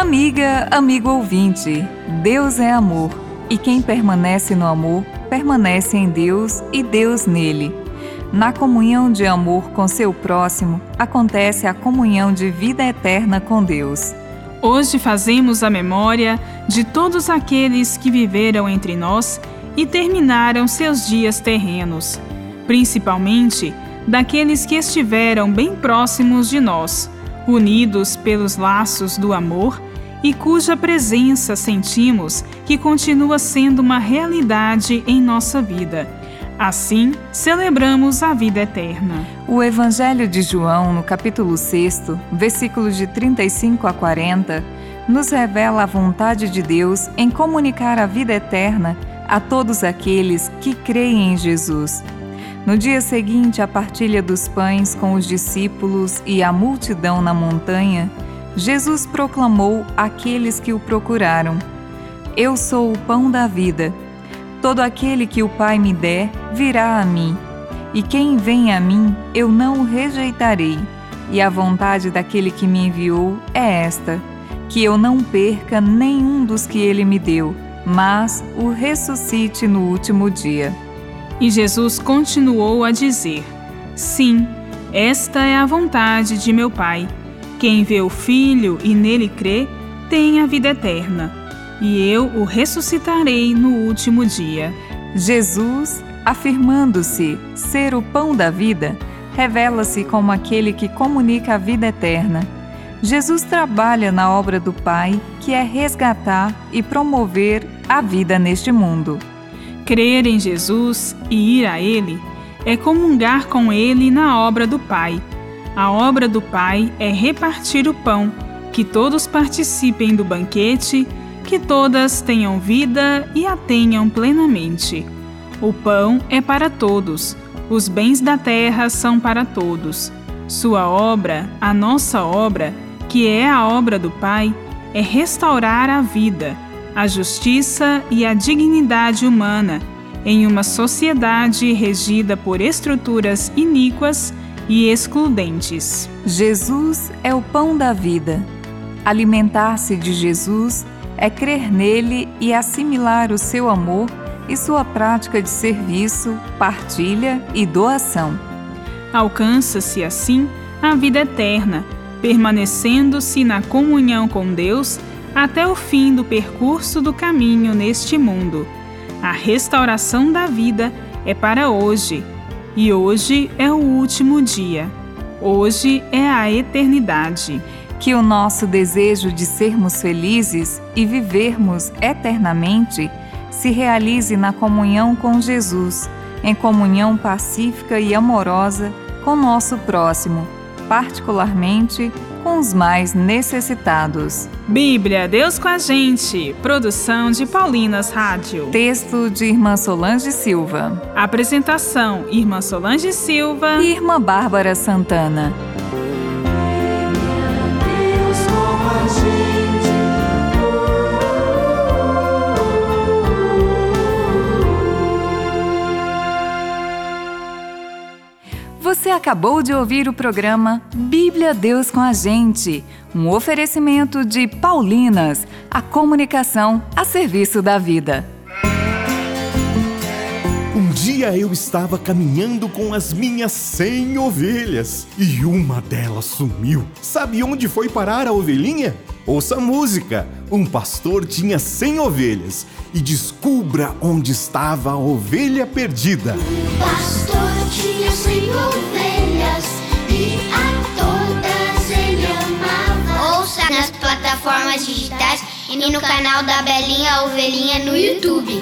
Amiga, amigo ouvinte, Deus é amor, e quem permanece no amor, permanece em Deus e Deus nele. Na comunhão de amor com seu próximo, acontece a comunhão de vida eterna com Deus. Hoje fazemos a memória de todos aqueles que viveram entre nós e terminaram seus dias terrenos, principalmente daqueles que estiveram bem próximos de nós, unidos pelos laços do amor e cuja presença sentimos que continua sendo uma realidade em nossa vida. Assim, celebramos a vida eterna. O Evangelho de João, no capítulo 6, versículos de 35 a 40, nos revela a vontade de Deus em comunicar a vida eterna a todos aqueles que creem em Jesus. No dia seguinte à partilha dos pães com os discípulos e a multidão na montanha, Jesus proclamou àqueles que o procuraram: Eu sou o pão da vida. Todo aquele que o Pai me der virá a mim, e quem vem a mim eu não o rejeitarei. E a vontade daquele que me enviou é esta: que eu não perca nenhum dos que ele me deu, mas o ressuscite no último dia. E Jesus continuou a dizer: Sim, esta é a vontade de meu Pai. Quem vê o Filho e nele crê, tem a vida eterna e eu o ressuscitarei no último dia. Jesus, afirmando-se ser o pão da vida, revela-se como aquele que comunica a vida eterna. Jesus trabalha na obra do Pai, que é resgatar e promover a vida neste mundo. Crer em Jesus e ir a Ele é comungar com Ele na obra do Pai. A obra do Pai é repartir o pão, que todos participem do banquete que todas tenham vida e a tenham plenamente. O pão é para todos, os bens da terra são para todos. Sua obra, a nossa obra, que é a obra do Pai, é restaurar a vida, a justiça e a dignidade humana em uma sociedade regida por estruturas iníquas e excludentes. Jesus é o pão da vida. Alimentar-se de Jesus é crer nele e assimilar o seu amor e sua prática de serviço, partilha e doação. Alcança-se assim a vida eterna, permanecendo-se na comunhão com Deus até o fim do percurso do caminho neste mundo. A restauração da vida é para hoje, e hoje é o último dia. Hoje é a eternidade. Que o nosso desejo de sermos felizes e vivermos eternamente se realize na comunhão com Jesus, em comunhão pacífica e amorosa com nosso próximo, particularmente com os mais necessitados. Bíblia, Deus com a gente. Produção de Paulinas Rádio. Texto de Irmã Solange Silva. Apresentação: Irmã Solange Silva e Irmã Bárbara Santana. Você acabou de ouvir o programa Bíblia Deus com a Gente, um oferecimento de Paulinas, a comunicação a serviço da vida. Um dia eu estava caminhando com as minhas cem ovelhas e uma delas sumiu. Sabe onde foi parar a ovelhinha? Ouça a música. Um pastor tinha cem ovelhas e descubra onde estava a ovelha perdida. Um pastor tinha cem ovelhas e a todas ele amava. Ouça nas plataformas digitais e no canal da Belinha Ovelhinha no YouTube.